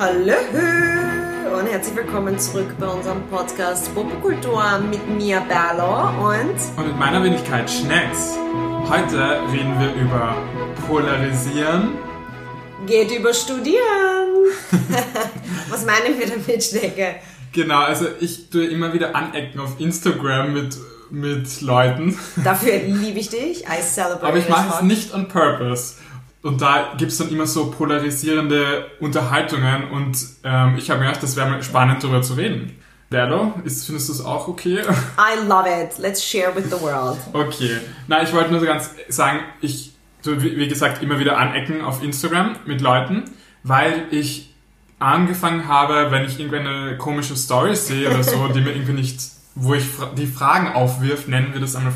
Hallo und herzlich willkommen zurück bei unserem Podcast Popkultur mit mir Berlo und Und mit meiner Wenigkeit Schnecks. Heute reden wir über Polarisieren. geht über Studieren. Was meinen wir damit, Schnecke? Genau, also ich tue immer wieder anecken auf Instagram mit, mit Leuten. Dafür liebe ich dich. I celebrate Aber ich mache es nicht on purpose. Und da gibt's dann immer so polarisierende Unterhaltungen und ähm, ich habe mir gedacht, das wäre mal spannend darüber zu reden. Berlo, ist, findest du es auch okay? I love it. Let's share with the world. Okay. Na, ich wollte nur so ganz sagen, ich tu, wie wie gesagt immer wieder anecken auf Instagram mit Leuten, weil ich angefangen habe, wenn ich irgendwie eine komische Story sehe oder so, die mir irgendwie nicht, wo ich fra- die Fragen aufwirft, nennen wir das einmal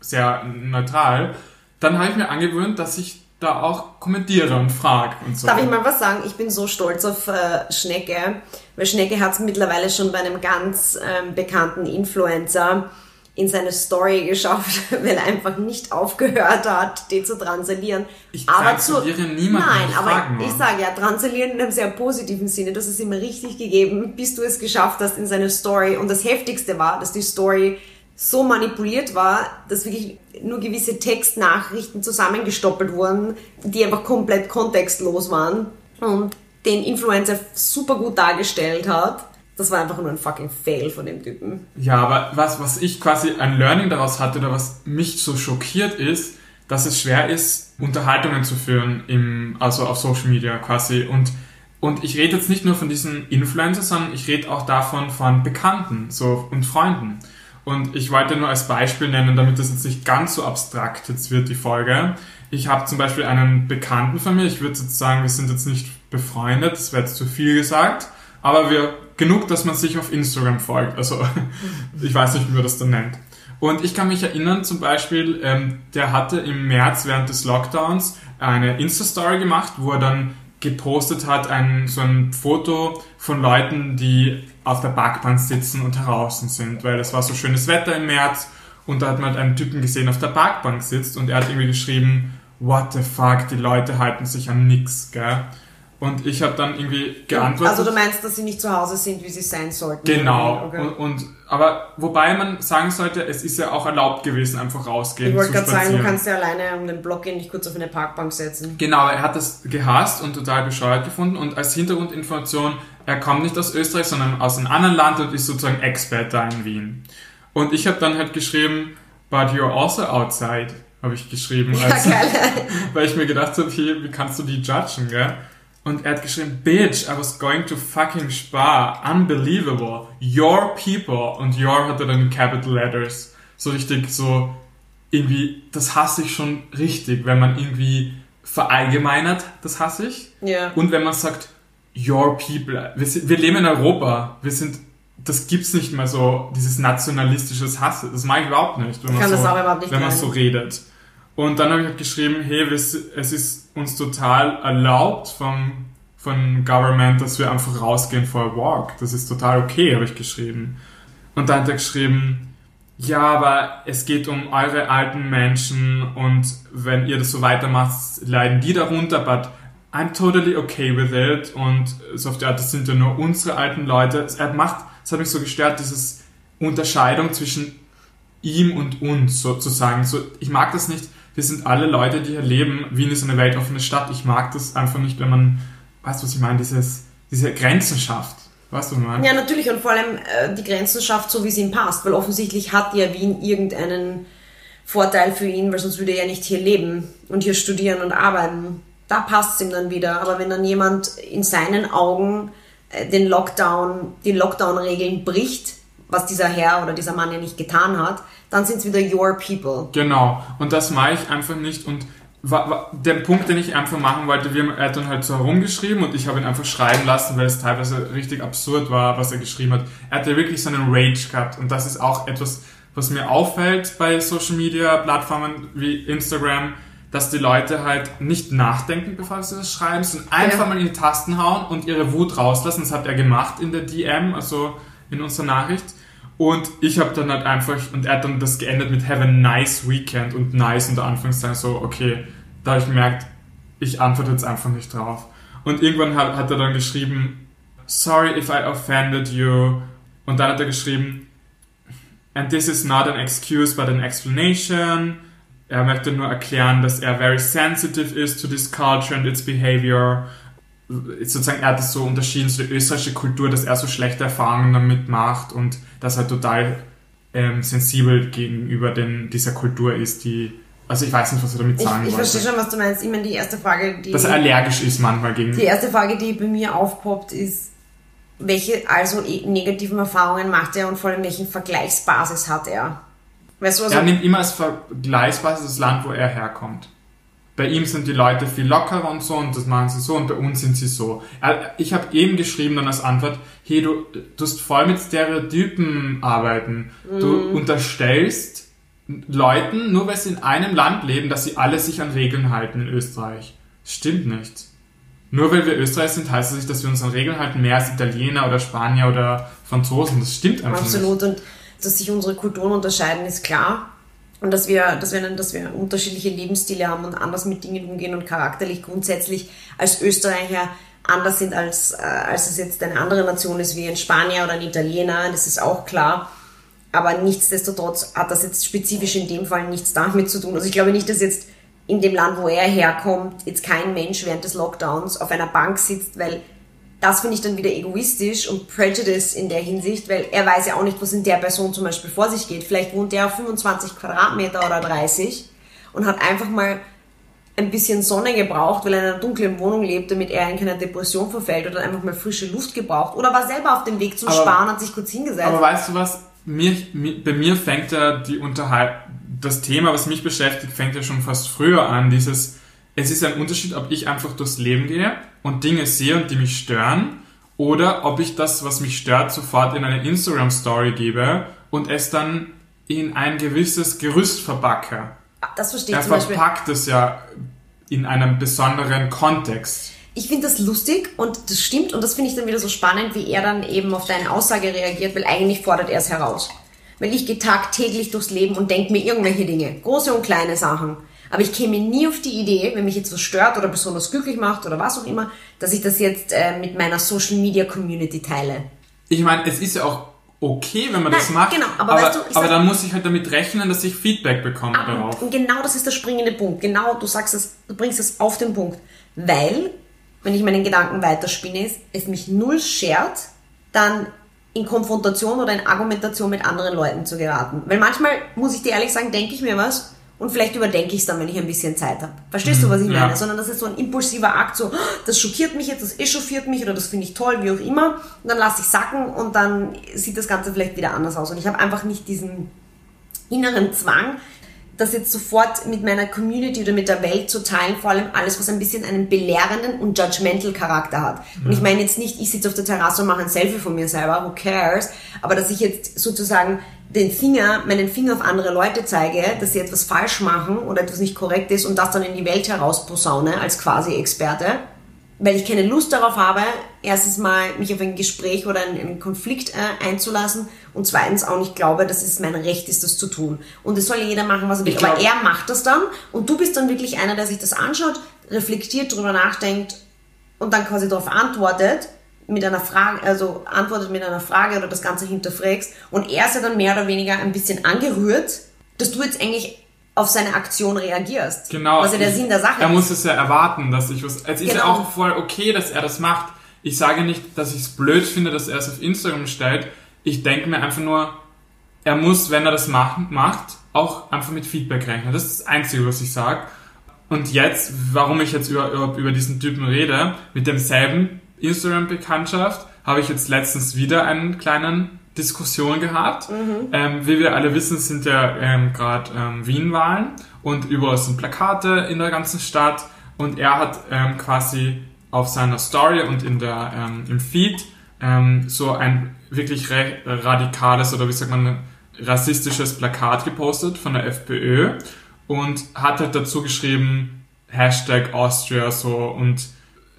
sehr neutral, dann habe ich mir angewöhnt, dass ich da auch kommentiere und frage und so. Darf ich mal was sagen? Ich bin so stolz auf äh, Schnecke, weil Schnecke hat es mittlerweile schon bei einem ganz ähm, bekannten Influencer in seine Story geschafft, weil er einfach nicht aufgehört hat, die zu transilieren. Ich aber zu niemanden, Nein, ich aber nur. ich sage ja, transilieren in einem sehr positiven Sinne. Das ist ihm richtig gegeben, bis du es geschafft hast in seine Story. Und das Heftigste war, dass die Story so manipuliert war, dass wirklich nur gewisse Textnachrichten zusammengestoppelt wurden, die einfach komplett kontextlos waren und den Influencer super gut dargestellt hat. Das war einfach nur ein fucking Fail von dem Typen. Ja, aber was, was ich quasi ein Learning daraus hatte oder was mich so schockiert ist, dass es schwer ist, Unterhaltungen zu führen im, also auf Social Media quasi. Und, und ich rede jetzt nicht nur von diesen Influencern, sondern ich rede auch davon von Bekannten so, und Freunden. Und ich wollte nur als Beispiel nennen, damit das jetzt nicht ganz so abstrakt jetzt wird, die Folge. Ich habe zum Beispiel einen Bekannten von mir, ich würde jetzt sagen, wir sind jetzt nicht befreundet, das wäre jetzt zu viel gesagt, aber wir, genug, dass man sich auf Instagram folgt. Also, ich weiß nicht, wie man das dann nennt. Und ich kann mich erinnern, zum Beispiel, ähm, der hatte im März während des Lockdowns eine Insta-Story gemacht, wo er dann gepostet hat, ein, so ein Foto von Leuten, die auf der Parkbank sitzen und draußen sind, weil es war so schönes Wetter im März und da hat man halt einen Typen gesehen, auf der Parkbank sitzt und er hat irgendwie geschrieben, what the fuck, die Leute halten sich an nix, gell? Und ich habe dann irgendwie geantwortet. Also du meinst, dass sie nicht zu Hause sind, wie sie sein sollten? Genau. Okay. Und, und aber wobei man sagen sollte, es ist ja auch erlaubt gewesen, einfach rausgehen Ich wollte gerade sagen, du kannst ja alleine um den Block gehen, dich kurz auf eine Parkbank setzen. Genau, er hat das gehasst und total bescheuert gefunden und als Hintergrundinformation, er kommt nicht aus Österreich, sondern aus einem anderen Land und ist sozusagen Expert da in Wien. Und ich habe dann halt geschrieben, but you're also outside, habe ich geschrieben, Ja, als, geil. weil ich mir gedacht habe, hier, wie kannst du die judgen, gell? Und er hat geschrieben, bitch, I was going to fucking Spar, unbelievable, your people. Und your hatte dann in capital letters. So richtig so, irgendwie, das hasse ich schon richtig, wenn man irgendwie verallgemeinert, das hasse ich. Ja. Und wenn man sagt, your people, wir, sind, wir leben in Europa, wir sind, das gibt's nicht mehr so, dieses nationalistisches Hasse, das mag ich überhaupt nicht, wenn man, kann so, das auch überhaupt nicht wenn man so redet. Und dann habe ich halt geschrieben, hey, es ist uns total erlaubt vom, von Government, dass wir einfach rausgehen for a walk. Das ist total okay, habe ich geschrieben. Und dann hat er geschrieben, ja, aber es geht um eure alten Menschen und wenn ihr das so weitermacht, leiden die darunter, but I'm totally okay with it und so auf die Art, das sind ja nur unsere alten Leute. Er macht, es hat mich so gestört, dieses Unterscheidung zwischen ihm und uns sozusagen. So, ich mag das nicht. Wir sind alle Leute, die hier leben. Wien ist eine weltoffene Stadt. Ich mag das einfach nicht, wenn man, weißt du, was ich meine, dieses, diese Grenzen schafft. Weißt du, was ich meine? Ja, natürlich und vor allem äh, die Grenzen schafft, so wie es ihm passt, weil offensichtlich hat ja Wien irgendeinen Vorteil für ihn, weil sonst würde er ja nicht hier leben und hier studieren und arbeiten. Da passt es ihm dann wieder. Aber wenn dann jemand in seinen Augen äh, den Lockdown, die Lockdown-Regeln bricht, was dieser Herr oder dieser Mann ja nicht getan hat, dann sind es wieder your people. Genau. Und das mache ich einfach nicht. Und wa- wa- der Punkt, den ich einfach machen wollte, wir haben, er hat dann halt so herumgeschrieben und ich habe ihn einfach schreiben lassen, weil es teilweise richtig absurd war, was er geschrieben hat. Er hatte wirklich so einen Rage gehabt. Und das ist auch etwas, was mir auffällt bei Social Media Plattformen wie Instagram, dass die Leute halt nicht nachdenken, bevor sie das schreiben, sondern einfach Ja. mal in die Tasten hauen und ihre Wut rauslassen. Das hat er gemacht in der DM, also in unserer Nachricht. Und ich habe dann halt einfach, und er hat dann das geendet mit Have a nice weekend und nice unter Anführungszeichen so, okay, da habe ich gemerkt, ich antworte jetzt einfach nicht drauf. Und irgendwann hat, hat er dann geschrieben, sorry if I offended you. Und dann hat er geschrieben, and this is not an excuse but an explanation. Er möchte nur erklären, dass er very sensitive is to this culture and its behavior. Sozusagen, er hat es so unterschieden zu der österreichischen Kultur, dass er so schlechte Erfahrungen damit macht und dass er total ähm, sensibel gegenüber den, dieser Kultur ist, die also ich weiß nicht, was er damit sagen ich, ich wollte. verstehe schon, was du meinst. Ich meine, die erste Frage, die... Dass er allergisch ist manchmal gegen... Die erste Frage, die bei mir aufpoppt, ist, welche also eh negativen Erfahrungen macht er und vor allem welchen Vergleichsbasis hat er? Weißt du, also er nimmt immer als Vergleichsbasis das Land, wo er herkommt. Bei ihm sind die Leute viel lockerer und so und das machen sie so und bei uns sind sie so. Ich habe eben geschrieben dann als Antwort, hey, du tust voll mit Stereotypen arbeiten. Du mm. unterstellst Leuten, nur weil sie in einem Land leben, dass sie alle sich an Regeln halten in Österreich. Stimmt nicht. Nur weil wir Österreich sind, heißt das nicht, dass wir uns an Regeln halten, mehr als Italiener oder Spanier oder Franzosen. Das stimmt einfach Absolut. nicht. Absolut. Und dass sich unsere Kulturen unterscheiden, ist klar. Und dass wir, dass, wir, dass wir unterschiedliche Lebensstile haben und anders mit Dingen umgehen und charakterlich grundsätzlich als Österreicher anders sind, als, äh, als es jetzt eine andere Nation ist, wie ein Spanier oder ein Italiener. Das ist auch klar. Aber nichtsdestotrotz hat das jetzt spezifisch in dem Fall nichts damit zu tun. Also ich glaube nicht, dass jetzt in dem Land, wo er herkommt, jetzt kein Mensch während des Lockdowns auf einer Bank sitzt, weil das finde ich dann wieder egoistisch und Prejudice in der Hinsicht, weil er weiß ja auch nicht, was in der Person zum Beispiel vor sich geht. Vielleicht wohnt er auf 25 Quadratmeter oder 30 und hat einfach mal ein bisschen Sonne gebraucht, weil er in einer dunklen Wohnung lebt, damit er in keine Depression verfällt oder einfach mal frische Luft gebraucht oder war selber auf dem Weg zum aber, Sparen, hat sich kurz hingesetzt. Aber weißt du was? Mir, mir, bei mir fängt ja die Unterhalt, das Thema, was mich beschäftigt, fängt ja schon fast früher an. Dieses, es ist ein Unterschied, ob ich einfach durchs Leben gehe und Dinge sehe und die mich stören oder ob ich das, was mich stört, sofort in eine Instagram-Story gebe und es dann in ein gewisses Gerüst verbacke. Das verstehe ich Er verpackt es ja in einem besonderen Kontext. Ich finde das lustig und das stimmt und das finde ich dann wieder so spannend, wie er dann eben auf deine Aussage reagiert, weil eigentlich fordert er es heraus. Weil ich gehe tagtäglich durchs Leben und denke mir irgendwelche Dinge, große und kleine Sachen. Aber ich käme nie auf die Idee, wenn mich jetzt was stört oder besonders glücklich macht oder was auch immer, dass ich das jetzt äh, mit meiner Social Media Community teile. Ich meine, es ist ja auch okay, wenn man Nein, das macht. Genau, aber, aber, weißt du, aber dann muss ich halt damit rechnen, dass ich Feedback bekomme aber, darauf. Und genau das ist der springende Punkt. Genau, du sagst es, du bringst es auf den Punkt. Weil, wenn ich meinen Gedanken weiterspinne, ist, es mich null schert, dann in Konfrontation oder in Argumentation mit anderen Leuten zu geraten. Weil manchmal, muss ich dir ehrlich sagen, denke ich mir was und vielleicht überdenke ich es dann, wenn ich ein bisschen Zeit habe. Verstehst du, mhm. was ich meine? Ja. Sondern das ist so ein impulsiver Akt, so, das schockiert mich jetzt, das echauffiert mich oder das finde ich toll, wie auch immer. Und dann lasse ich sacken und dann sieht das Ganze vielleicht wieder anders aus. Und ich habe einfach nicht diesen inneren Zwang, das jetzt sofort mit meiner Community oder mit der Welt zu teilen, vor allem alles, was ein bisschen einen belehrenden und judgmental Charakter hat. Mhm. Und ich meine jetzt nicht, ich sitze auf der Terrasse und mache ein Selfie von mir selber, who cares, aber dass ich jetzt sozusagen den Finger, meinen Finger auf andere Leute zeige, dass sie etwas falsch machen oder etwas nicht korrekt ist und das dann in die Welt herausposaune als quasi Experte, weil ich keine Lust darauf habe, erstens mal mich auf ein Gespräch oder einen, Konflikt äh, einzulassen und zweitens auch nicht glaube, dass es mein Recht ist, das zu tun. Und es soll jeder machen, was er will. Aber er macht das dann und du bist dann wirklich einer, der sich das anschaut, reflektiert, darüber nachdenkt und dann quasi darauf antwortet mit einer Frage, also antwortet mit einer Frage oder das Ganze hinterfragst und er ist ja dann mehr oder weniger ein bisschen angerührt, dass du jetzt eigentlich auf seine Aktion reagierst. Genau. Was ja der Sinn der Sache ist. Er muss es ja erwarten, dass ich was. Es ist genau. ja auch voll okay, dass er das macht. Ich sage nicht, dass ich es blöd finde, dass er es auf Instagram stellt. Ich denke mir einfach nur, er muss, wenn er das macht, macht, auch einfach mit Feedback rechnen. Das ist das Einzige, was ich sage. Und jetzt, warum ich jetzt über, über diesen Typen rede, mit demselben Instagram-Bekanntschaft habe ich jetzt letztens wieder einen kleinen Diskussion gehabt. Mhm. Ähm, wie wir alle wissen, sind ja ähm, gerade ähm, Wien-Wahlen und überall sind Plakate in der ganzen Stadt und er hat ähm, quasi auf seiner Story und in der, ähm, im Feed ähm, so ein wirklich radikales oder wie sagt man, rassistisches Plakat gepostet von der FPÖ und hat halt dazu geschrieben Hashtag Austria so und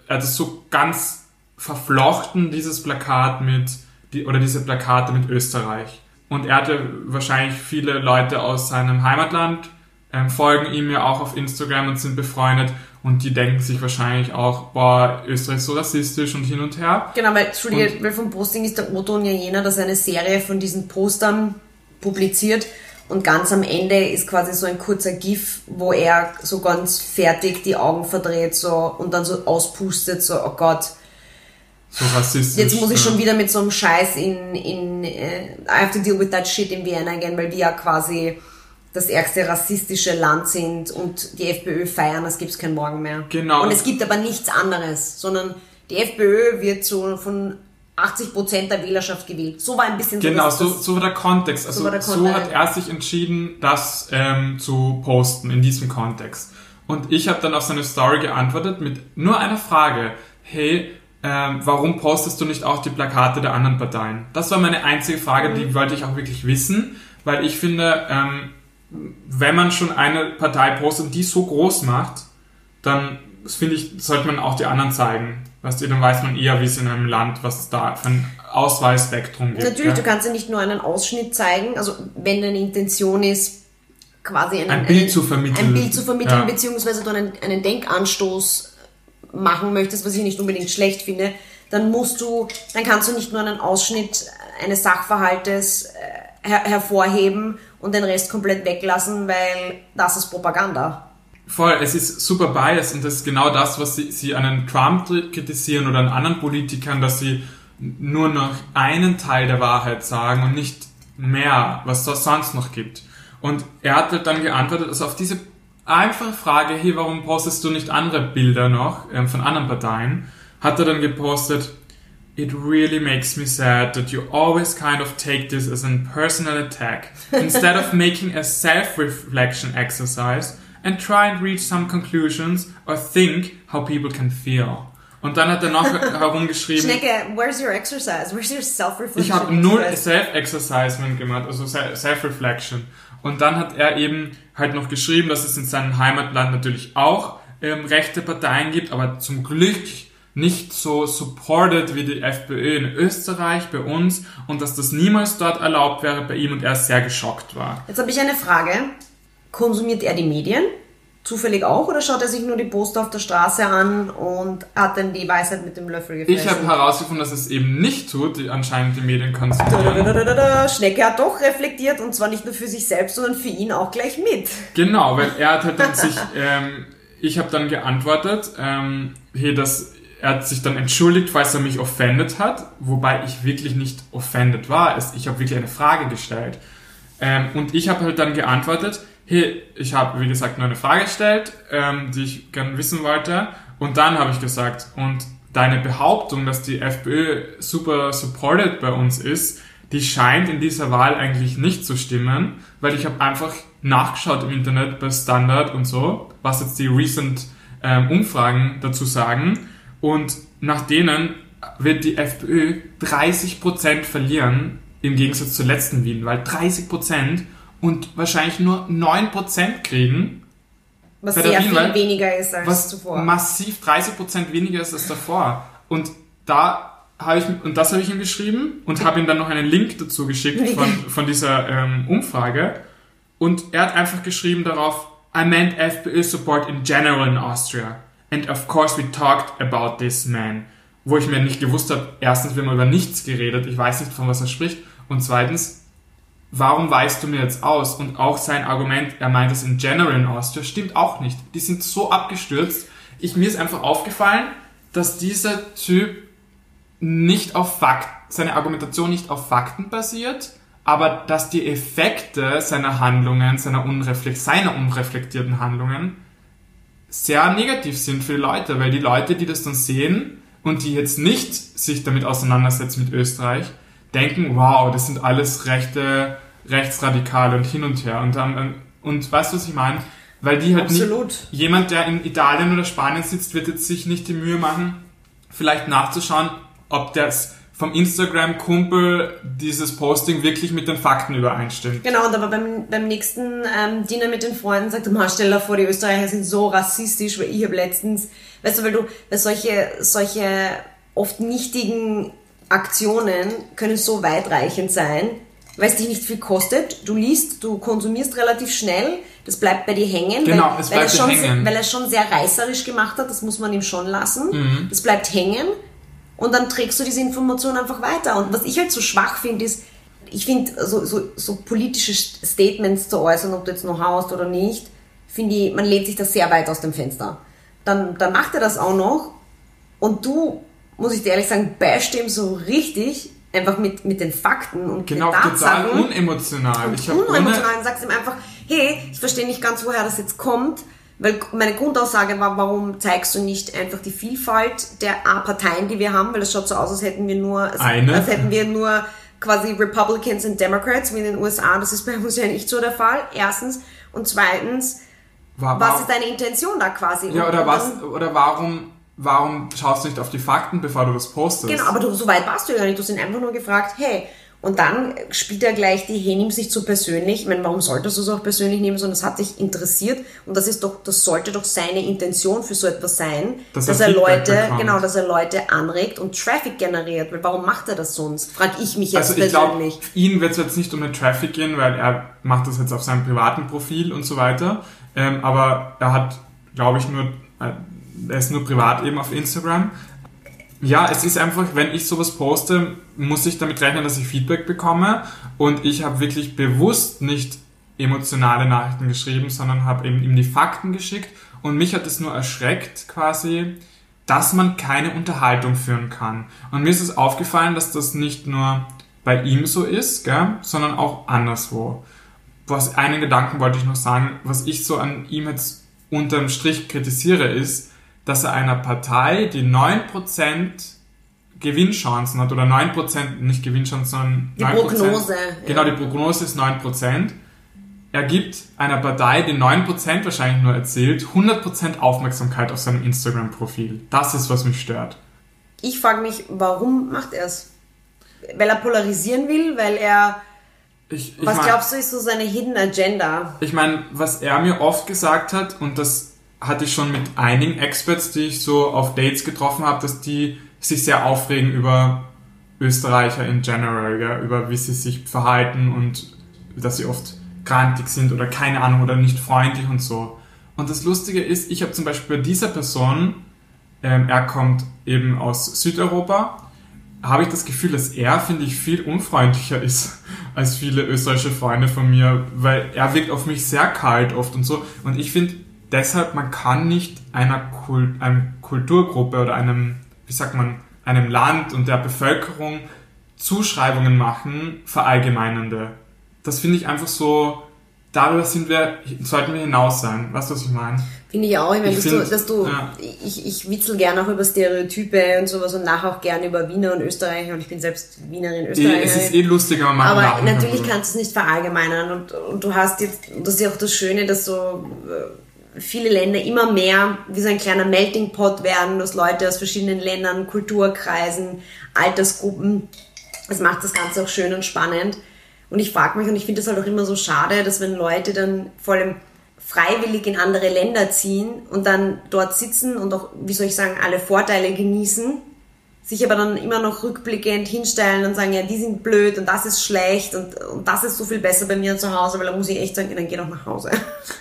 er hat es so ganz verflochten, dieses Plakat mit die, oder diese Plakate mit Österreich. Und er hatte wahrscheinlich viele Leute aus seinem Heimatland ähm, folgen ihm ja auch auf Instagram und sind befreundet und die denken sich wahrscheinlich auch, boah, Österreich ist so rassistisch und hin und her. Genau, weil, Entschuldige, weil vom Posting ist der O-Ton ja jener, dass er eine Serie von diesen Postern publiziert und ganz am Ende ist quasi so ein kurzer GIF, wo er so ganz fertig die Augen verdreht so und dann so auspustet, so, oh Gott. So rassistisch. Jetzt muss ich schon wieder mit so einem Scheiß in, in äh, I have to deal with that shit in Vienna again, weil wir ja quasi das ärgste rassistische Land sind und die FPÖ feiern, es gibt kein Morgen mehr. Genau. Und es gibt aber nichts anderes, sondern die FPÖ wird so von 80% der Wählerschaft gewählt. So war ein bisschen Genau, so, das, so war der Kontext. Also So so, der Kontext. hat er sich entschieden, das ähm, zu posten in diesem Kontext. Und ich habe dann auf seine Story geantwortet mit nur einer Frage. Hey, ähm, warum postest du nicht auch die Plakate der anderen Parteien? Das war meine einzige Frage, Mhm. die wollte ich auch wirklich wissen, weil ich finde, ähm, wenn man schon eine Partei postet, die so groß macht, dann finde ich, sollte man auch die anderen zeigen. Weißt du, dann weiß man eher, wie es in einem Land, was es da für ein Auswahlspektrum gibt. Natürlich, ja? du kannst ja nicht nur einen Ausschnitt zeigen, also wenn deine Intention ist, quasi einen, Ein Bild einen, zu vermitteln. ein Bild zu vermitteln, Ja. beziehungsweise du einen, einen Denkanstoß machen möchtest, was ich nicht unbedingt schlecht finde, dann musst du, dann kannst du nicht nur einen Ausschnitt eines Sachverhaltes äh, her hervorheben und den Rest komplett weglassen, weil das ist Propaganda. Voll, es ist super biased und das ist genau das, was sie, sie an Trump kritisieren oder an anderen Politikern, dass sie nur noch einen Teil der Wahrheit sagen und nicht mehr, was es sonst noch gibt. Und er hat halt dann geantwortet, also auf diese einfache Frage, hey, warum postest du nicht andere Bilder noch ähm, von anderen Parteien, hat er dann gepostet, It really makes me sad that you always kind of take this as a personal attack instead of making a self-reflection exercise and try and reach some conclusions or think how people can feel. Und dann hat er noch herumgeschrieben, Schnecke, where's your exercise? Where's your self-reflection? ich habe null exercise? Self-Exercisement gemacht, also Se- Self-Reflection. Und dann hat er eben halt noch geschrieben, dass es in seinem Heimatland natürlich auch ähm, rechte Parteien gibt, aber zum Glück nicht so supported wie die FPÖ in Österreich bei uns und dass das niemals dort erlaubt wäre bei ihm und er sehr geschockt war. Jetzt habe ich eine Frage. Konsumiert er die Medien? Zufällig auch? Oder schaut er sich nur die Poster auf der Straße an und hat dann die Weisheit mit dem Löffel gefressen? Ich habe herausgefunden, dass es eben nicht tut, die anscheinend die Medien konsumieren. Schnecke hat doch reflektiert und zwar nicht nur für sich selbst, sondern für ihn auch gleich mit. Genau, weil er hat halt dann sich, ähm, ich habe dann geantwortet, ähm, hey, dass er hat sich dann entschuldigt, falls er mich offended hat, wobei ich wirklich nicht offended war. Ich habe wirklich eine Frage gestellt. Ähm, und ich habe halt dann geantwortet, hey, ich habe, wie gesagt, nur eine Frage gestellt, ähm, die ich gerne wissen wollte. Und dann habe ich gesagt, und deine Behauptung, dass die FPÖ super supported bei uns ist, die scheint in dieser Wahl eigentlich nicht zu stimmen, weil ich habe einfach nachgeschaut im Internet bei Standard und so, was jetzt die recent ähm, Umfragen dazu sagen. Und nach denen wird die FPÖ 30% verlieren im Gegensatz zur letzten Wien, weil 30% und wahrscheinlich nur 9% kriegen, Was sehr Wien, viel weniger ist als was zuvor. massiv 30% weniger ist als davor. Und da habe ich, und das habe ich ihm geschrieben und habe ihm dann noch einen Link dazu geschickt von, von dieser ähm, Umfrage. Und er hat einfach geschrieben darauf, I meant FPÖ support in general in Austria. And of course we talked about this man. Wo ich mir nicht gewusst habe, erstens, wir haben über nichts geredet, ich weiß nicht, von was er spricht. Und zweitens, warum weißt du mir jetzt aus? Und auch sein Argument, er meint es in general in Austria, stimmt auch nicht. Die sind so abgestürzt. Ich, mir ist einfach aufgefallen, dass dieser Typ nicht auf Fakten, seine Argumentation nicht auf Fakten basiert, aber dass die Effekte seiner Handlungen, seiner, unreflekt, seiner unreflektierten Handlungen sehr negativ sind für die Leute, weil die Leute, die das dann sehen und die jetzt nicht sich damit auseinandersetzen mit Österreich, denken, wow, das sind alles rechte, Rechtsradikale und hin und her. Und, dann, und weißt du, was ich meine? Weil die halt nicht, Absolut. jemand, der in Italien oder Spanien sitzt, wird jetzt sich nicht die Mühe machen, vielleicht nachzuschauen, ob das vom Instagram-Kumpel dieses Posting wirklich mit den Fakten übereinstimmt. Genau, und aber beim, beim nächsten ähm, Dinner mit den Freunden sagt er, "Ma, stell dir vor, die Österreicher sind so rassistisch, weil ich habe letztens, weißt du, weil du, weil solche, solche oft nichtigen Aktionen können so weitreichend sein, weil es dich nicht viel kostet. Du liest, du konsumierst relativ schnell, das bleibt bei dir hängen. Genau, weil, es weil bleibt dir schon, hängen. Weil er schon sehr reißerisch gemacht hat, das muss man ihm schon lassen. Mhm. Das bleibt hängen und dann trägst du diese Information einfach weiter. Und was ich halt so schwach finde, ist, ich finde, so, so, so politische Statements zu äußern, ob du jetzt noch haust oder nicht, finde ich, man lehnt sich das sehr weit aus dem Fenster. Dann, dann macht er das auch noch und du, muss ich dir ehrlich sagen, basht ihm so richtig, einfach mit, mit den Fakten und Genau, den total Tatsachen. unemotional. Ich hab unemotional und sagst ihm einfach, hey, ich verstehe nicht ganz, woher das jetzt kommt, weil meine Grundaussage war, warum zeigst du nicht einfach die Vielfalt der A-Parteien, die wir haben, weil es schaut so aus, als hätten wir nur, als, Eine. als hätten wir nur quasi Republicans und Democrats wie in den USA. Das ist bei uns ja nicht so der Fall. Erstens. Und zweitens, Wa- was wa- ist deine Intention da quasi? Ja, oder was, oder warum, warum schaust du nicht auf die Fakten, bevor du das postest? Genau, aber du, so weit warst du ja nicht. Du hast ihn einfach nur gefragt, hey, und dann spielt er gleich die, hey, nimm sich zu persönlich. Ich meine, warum solltest du es auch persönlich nehmen, sondern es hat dich interessiert und das ist doch, das sollte doch seine Intention für so etwas sein, Dass dass, er er Leute, bekommt. genau, dass er Leute anregt und Traffic generiert. Weil warum macht er das sonst? Frag ich mich jetzt Also ich glaube, persönlich. ihn wird es jetzt nicht um den Traffic gehen, weil er macht das jetzt auf seinem privaten Profil und so weiter. Ähm, aber er hat, glaube ich, nur, äh, er ist nur privat eben auf Instagram. Ja, es ist einfach, wenn ich sowas poste, muss ich damit rechnen, dass ich Feedback bekomme. Und ich habe wirklich bewusst nicht emotionale Nachrichten geschrieben, sondern habe eben ihm die Fakten geschickt. Und mich hat es nur erschreckt quasi, dass man keine Unterhaltung führen kann. Und mir ist es aufgefallen, dass das nicht nur bei ihm so ist, gell, sondern auch anderswo. Was einen Gedanken wollte ich noch sagen, was ich so an ihm jetzt unterm Strich kritisiere, ist, dass er einer Partei, die 9% Gewinnchancen hat, oder 9%, nicht Gewinnchancen, sondern Die 9%, Prognose, Genau, die Prognose ist 9%. Er gibt einer Partei, die 9% wahrscheinlich nur erzählt, 100% Aufmerksamkeit auf seinem Instagram-Profil. Das ist, was mich stört. Ich frage mich, warum macht er es? Weil er polarisieren will, weil er, Ich, ich was mein- glaubst du, ist so seine Hidden Agenda? Ich meine, was er mir oft gesagt hat, und das hatte ich schon mit einigen Experts, die ich so auf Dates getroffen habe, dass die sich sehr aufregen über Österreicher in general, gell? über wie sie sich verhalten und dass sie oft grantig sind oder keine Ahnung oder nicht freundlich und so. Und das Lustige ist, ich habe zum Beispiel bei dieser Person, ähm, er kommt eben aus Südeuropa, habe ich das Gefühl, dass er, finde ich, viel unfreundlicher ist als viele österreichische Freunde von mir, weil er wirkt auf mich sehr kalt oft und so. Und ich finde deshalb, man kann nicht einer Kult, einer Kulturgruppe oder einem, wie sagt man, einem Land und der Bevölkerung Zuschreibungen machen, verallgemeinernde. Das finde ich einfach so, darüber sind wir, sollten wir hinaus sein. Weißt du, was ich meine? Finde ich auch. Ich meine, dass, find, du, dass du, ja. ich, ich witzel gerne auch über Stereotype und sowas und nachher auch gerne über Wiener und Österreicher und ich bin selbst Wienerin, Österreicherin. es ist eh lustiger, wenn man Aber kann natürlich drüber. kannst du es nicht verallgemeinern und, und du hast jetzt, und das ist ja auch das Schöne, dass so äh, viele Länder immer mehr wie so ein kleiner Melting Pot werden, dass Leute aus verschiedenen Ländern, Kulturkreisen, Altersgruppen, das macht das Ganze auch schön und spannend. Und ich frage mich, und ich finde es halt auch immer so schade, dass wenn Leute dann vor allem freiwillig in andere Länder ziehen und dann dort sitzen und auch, wie soll ich sagen, alle Vorteile genießen, sich aber dann immer noch rückblickend hinstellen und sagen, ja, die sind blöd und das ist schlecht und, und das ist so viel besser bei mir zu Hause, weil da muss ich echt sagen, dann geh doch nach Hause.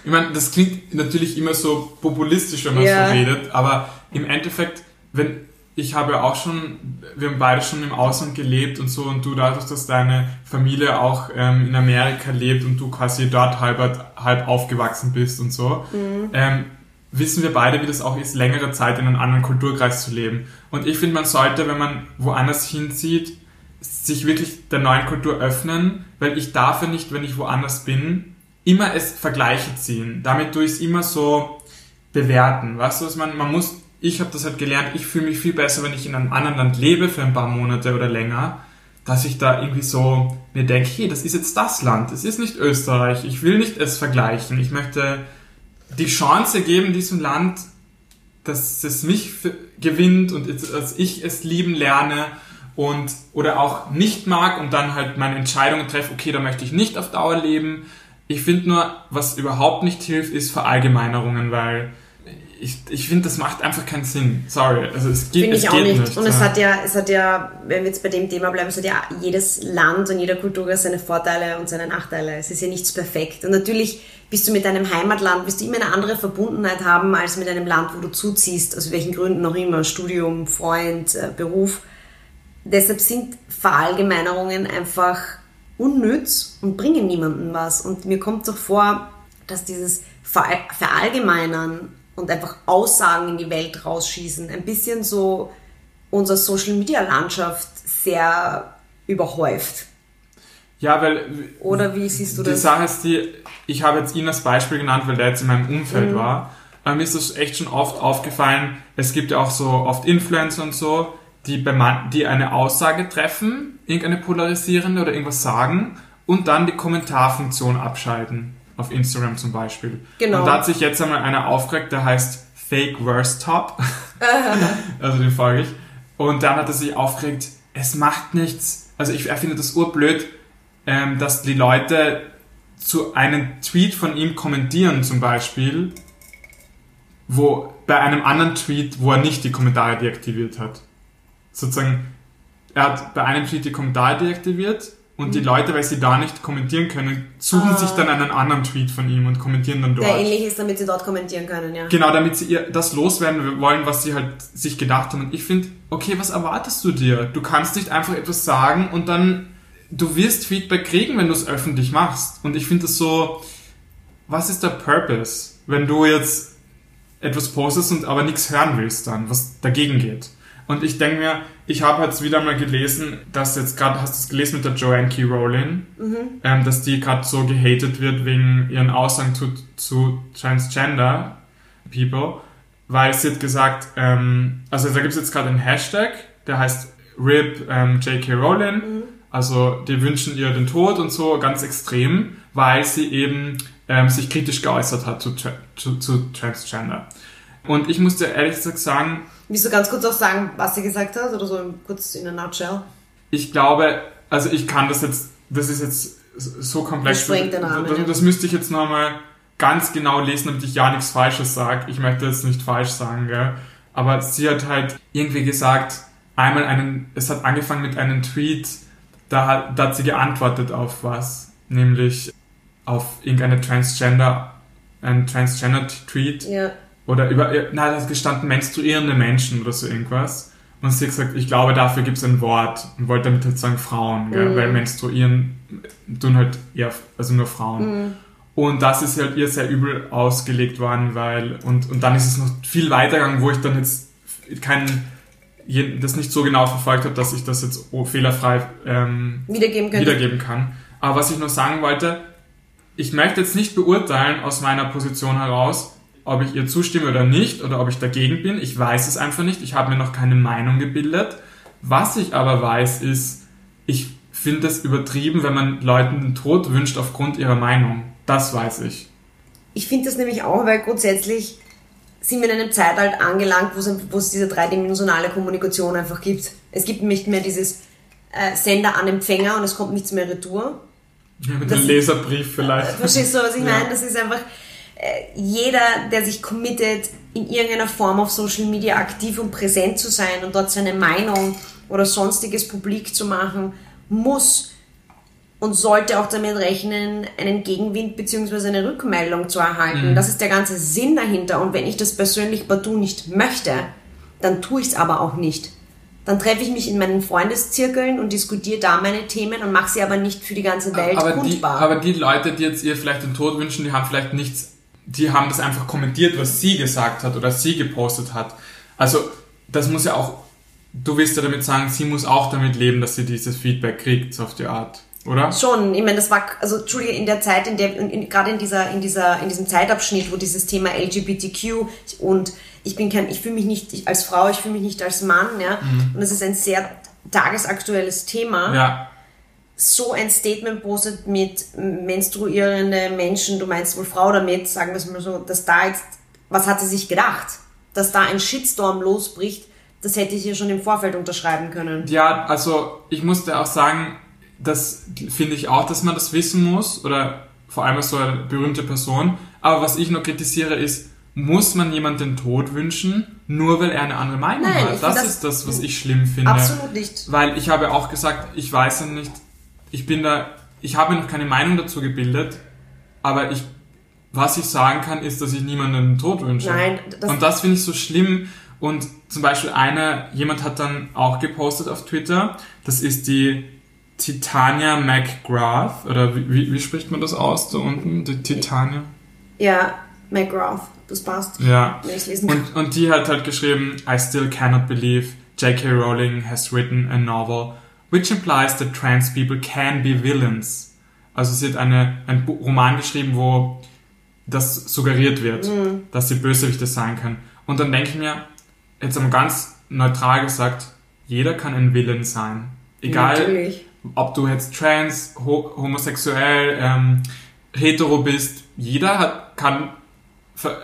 Ich meine, das klingt natürlich immer so populistisch, wenn man Ja. so redet, aber im Endeffekt, wenn ich habe ja auch schon, wir haben beide schon im Ausland gelebt und so und du dadurch, dass deine Familie auch ähm, in Amerika lebt und du quasi dort halb, halb aufgewachsen bist und so, ähm, wissen wir beide, wie das auch ist, längere Zeit in einem anderen Kulturkreis zu leben. Und ich finde, man sollte, wenn man woanders hinzieht, sich wirklich der neuen Kultur öffnen, weil ich darf ja nicht, wenn ich woanders bin, immer es Vergleiche ziehen. Damit tue ich es immer so bewerten. Weißt du, was man, man muss, ich habe das halt gelernt, ich fühle mich viel besser, wenn ich in einem anderen Land lebe für ein paar Monate oder länger, dass ich da irgendwie so mir denke, hey, das ist jetzt das Land, es ist nicht Österreich, ich will nicht es vergleichen, ich möchte die Chance geben, diesem Land, dass es mich gewinnt und dass ich es lieben lerne und oder auch nicht mag und dann halt meine Entscheidungen treffe, okay, da möchte ich nicht auf Dauer leben. Ich finde nur, was überhaupt nicht hilft, ist Verallgemeinerungen, weil ich, ich finde, das macht einfach keinen Sinn. Sorry. Also es geht, Finde es ich auch geht nicht. nicht. Und es ja. hat ja, es hat ja, wenn wir jetzt bei dem Thema bleiben, es hat ja jedes Land und jeder Kultur seine Vorteile und seine Nachteile. Es ist ja nichts perfekt. Und natürlich bist du mit deinem Heimatland, wirst du immer eine andere Verbundenheit haben als mit einem Land, wo du zuziehst, aus welchen Gründen auch immer, Studium, Freund, äh, Beruf. Deshalb sind Verallgemeinerungen einfach unnütz und bringen niemandem was. Und mir kommt doch vor, dass dieses Ver Verallgemeinern und einfach Aussagen in die Welt rausschießen ein bisschen so unsere Social Media Landschaft sehr überhäuft. Ja, weil Oder wie siehst du die das? Sache ist die, ich habe jetzt ihn als Beispiel genannt, weil der jetzt in meinem Mhm. Umfeld war. Aber mir ist das echt schon oft aufgefallen, es gibt ja auch so oft Influencer und so, die, man, die eine Aussage treffen, irgendeine polarisierende oder irgendwas sagen und dann die Kommentarfunktion abschalten. Auf Instagram zum Beispiel. Genau. Und da hat sich jetzt einmal einer aufgeregt, der heißt Fake Worst Top. also den folge ich. Und dann hat er sich aufgeregt, es macht nichts. Also ich er findet das urblöd, ähm, dass die Leute zu einem Tweet von ihm kommentieren zum Beispiel, wo bei einem anderen Tweet, wo er nicht die Kommentare deaktiviert hat. Sozusagen, er hat bei einem Tweet die Kommentare deaktiviert und die Leute, weil sie da nicht kommentieren können, suchen Ah. sich dann einen anderen Tweet von ihm und kommentieren dann dort. Der ähnlich ist, damit sie dort kommentieren können, ja. Genau, damit sie ihr das loswerden wollen, was sie halt sich gedacht haben. Und ich finde, okay, was erwartest du dir? Du kannst nicht einfach etwas sagen und dann, du wirst Feedback kriegen, wenn du es öffentlich machst. Und ich finde das so, was ist der Purpose, wenn du jetzt etwas postest und aber nichts hören willst dann, was dagegen geht? Und ich denke mir, ich habe jetzt wieder mal gelesen, dass jetzt gerade, hast du es gelesen mit der Joanne Key Rowling, ähm, dass die gerade so gehatet wird wegen ihren Aussagen zu, zu Transgender People, weil sie hat gesagt, ähm, also da gibt es jetzt gerade einen Hashtag, der heißt RIP ähm, J.K. Rowling, also die wünschen ihr den Tod und so ganz extrem, weil sie eben ähm, sich kritisch geäußert hat zu, zu, zu Transgender. Und ich musste ehrlich gesagt sagen, Willst du ganz kurz auch sagen, was sie gesagt hat? Oder so kurz in a nutshell? ich glaube, also ich kann das jetzt, das ist jetzt so komplex. Das den Rahmen, das, das müsste ich jetzt nochmal ganz genau lesen, damit ich ja nichts Falsches sage. Ich möchte jetzt nicht falsch sagen, gell? Aber sie hat halt irgendwie gesagt, einmal einen, es hat angefangen mit einem Tweet, da hat, da hat sie geantwortet auf was, nämlich auf irgendeine Transgender, ein Transgender-Tweet Ja. Oder über, na, da gestanden menstruierende Menschen oder so irgendwas. Und sie hat gesagt, ich glaube, dafür gibt es ein Wort und wollte damit halt sagen Frauen, gell? Mhm. weil menstruieren tun halt eher, also nur Frauen. Mhm. Und das ist halt ihr sehr übel ausgelegt worden, weil, und, und dann ist es noch viel weiter gegangen, wo ich dann jetzt kein, je- das nicht so genau verfolgt habe, dass ich das jetzt fehlerfrei ähm, Wiedergeben wiedergeben kann. Aber was ich nur sagen wollte, ich möchte jetzt nicht beurteilen aus meiner Position heraus, ob ich ihr zustimme oder nicht oder ob ich dagegen bin. Ich weiß es einfach nicht. Ich habe mir noch keine Meinung gebildet. Was ich aber weiß ist, ich finde es übertrieben, wenn man Leuten den Tod wünscht aufgrund ihrer Meinung. Das weiß ich. Ich finde das nämlich auch, weil grundsätzlich sind wir in einem Zeitalter angelangt, wo es, diese dreidimensionale Kommunikation einfach gibt. Es gibt nicht mehr dieses äh, Sender an Empfänger und es kommt nichts mehr retour. Mit Das- einem Leserbrief vielleicht. Verstehst du, was ich Ja. meine? Das ist einfach jeder, der sich committet, in irgendeiner Form auf Social Media aktiv und präsent zu sein und dort seine Meinung oder sonstiges publik zu machen, muss und sollte auch damit rechnen, einen Gegenwind bzw. eine Rückmeldung zu erhalten. Das ist der ganze Sinn dahinter. Und wenn ich das persönlich partout nicht möchte, dann tue ich es aber auch nicht. Dann treffe ich mich in meinen Freundeszirkeln und diskutiere da meine Themen und mache sie aber nicht für die ganze Welt aber die, kundbar. aber die Leute, die jetzt ihr vielleicht den Tod wünschen, die haben vielleicht nichts, die haben das einfach kommentiert, was sie gesagt hat oder sie gepostet hat. Also, das muss ja auch, du willst ja damit sagen, sie muss auch damit leben, dass sie dieses Feedback kriegt, so auf die Art, oder? Schon, ich meine, das war, also Entschuldige, in der Zeit, in der, in, in, gerade in dieser, in dieser, in diesem Zeitabschnitt, wo dieses Thema LGBTQ und ich bin kein, ich fühle mich nicht ich, als Frau, ich fühle mich nicht als Mann, ja, und das ist ein sehr tagesaktuelles Thema. Ja, So ein Statement postet mit menstruierende Menschen, du meinst wohl Frau damit, sagen wir es mal so, dass da jetzt, was hat sie sich gedacht? Dass da ein Shitstorm losbricht, das hätte ich ihr schon im Vorfeld unterschreiben können. ja, also ich musste auch sagen, das finde ich auch, dass man das wissen muss oder vor allem als so eine berühmte Person. Aber was ich noch kritisiere ist, muss man jemanden den Tod wünschen, nur weil er eine andere Meinung Nein, hat. Das, das ist das, was ich schlimm finde. Absolut nicht. Weil ich habe auch gesagt, ich weiß ja nicht, ich bin da, ich habe mir noch keine Meinung dazu gebildet, aber ich, was ich sagen kann, ist, dass ich niemanden den Tod wünsche. Nein, das- Und das finde ich so schlimm. Und zum Beispiel eine, jemand hat dann auch gepostet auf Twitter, das ist die Titania McGrath, oder wie, wie, wie spricht man das aus da unten? Die Titania? Ja, McGrath, das passt. Ja. Wenn ich's lesen kann. Und, und die hat halt geschrieben, I still cannot believe J.K. Rowling has written a novel which implies that trans people can be villains. Also sie hat eine, ein Bu- Roman geschrieben, wo das suggeriert wird, Mhm. dass sie Bösewichte sein kann. Und dann denke ich mir, jetzt einmal ganz neutral gesagt, jeder kann ein Villain sein. Egal, Natürlich. ob du jetzt trans, ho homosexuell, ähm, hetero bist, jeder hat, kann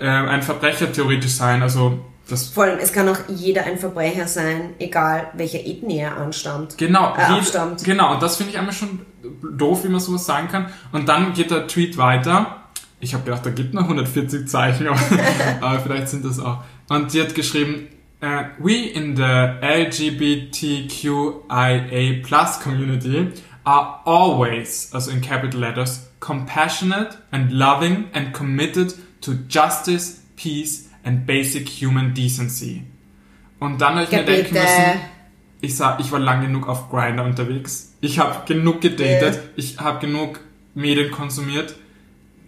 äh, ein Verbrecher theoretisch sein. Also das Vor allem, es kann auch jeder ein Verbrecher sein, egal welcher Ethnie er anstammt. genau, Äh, abstammt. genau. Und das finde ich einmal schon doof, wie man sowas sagen kann. Und dann geht der Tweet weiter. Ich habe gedacht, da gibt noch 140 Zeichen, aber, aber vielleicht sind das auch. Und die hat geschrieben, äh, we in the LGBTQIA plus community are always, also in capital letters, compassionate and loving and committed to justice, peace and basic human decency. Und dann habe ich mir denken Gebete. müssen, ich sag, ich war lang genug auf Grinder unterwegs. Ich habe genug gedatet. Ich habe genug Medien konsumiert.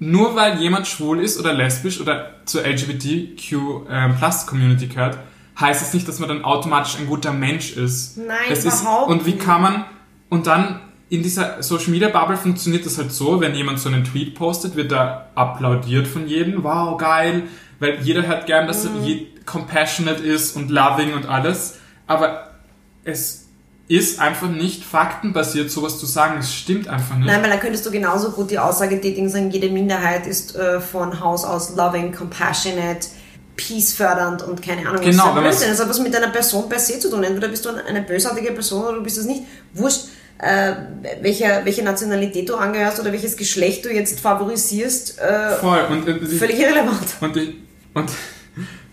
Nur weil jemand schwul ist oder lesbisch oder zur LGBTQ ähm, Plus Community gehört, heißt es nicht, dass man dann automatisch ein guter Mensch ist. Nein, es ist, überhaupt Und wie kann man und dann in dieser Social Media Bubble funktioniert das halt so, wenn jemand so einen Tweet postet, wird da applaudiert von jedem. Wow, geil, weil jeder hört gern, dass Mhm. er compassionate ist und loving und alles, aber es ist einfach nicht faktenbasiert, sowas zu sagen. Es stimmt einfach nicht. Nein, weil dann könntest du genauso gut die Aussage tätigen, sagen, jede Minderheit ist äh, von Haus aus loving, compassionate, peace-fördernd und keine Ahnung, Genau, was das. Das hat was mit deiner Person per se zu tun. Entweder bist du eine bösartige Person oder du bist es nicht. Wurscht, äh, welcher, welche Nationalität du angehörst oder welches Geschlecht du jetzt favorisierst, äh, Voll. Und, äh, völlig irrelevant. Und ich, und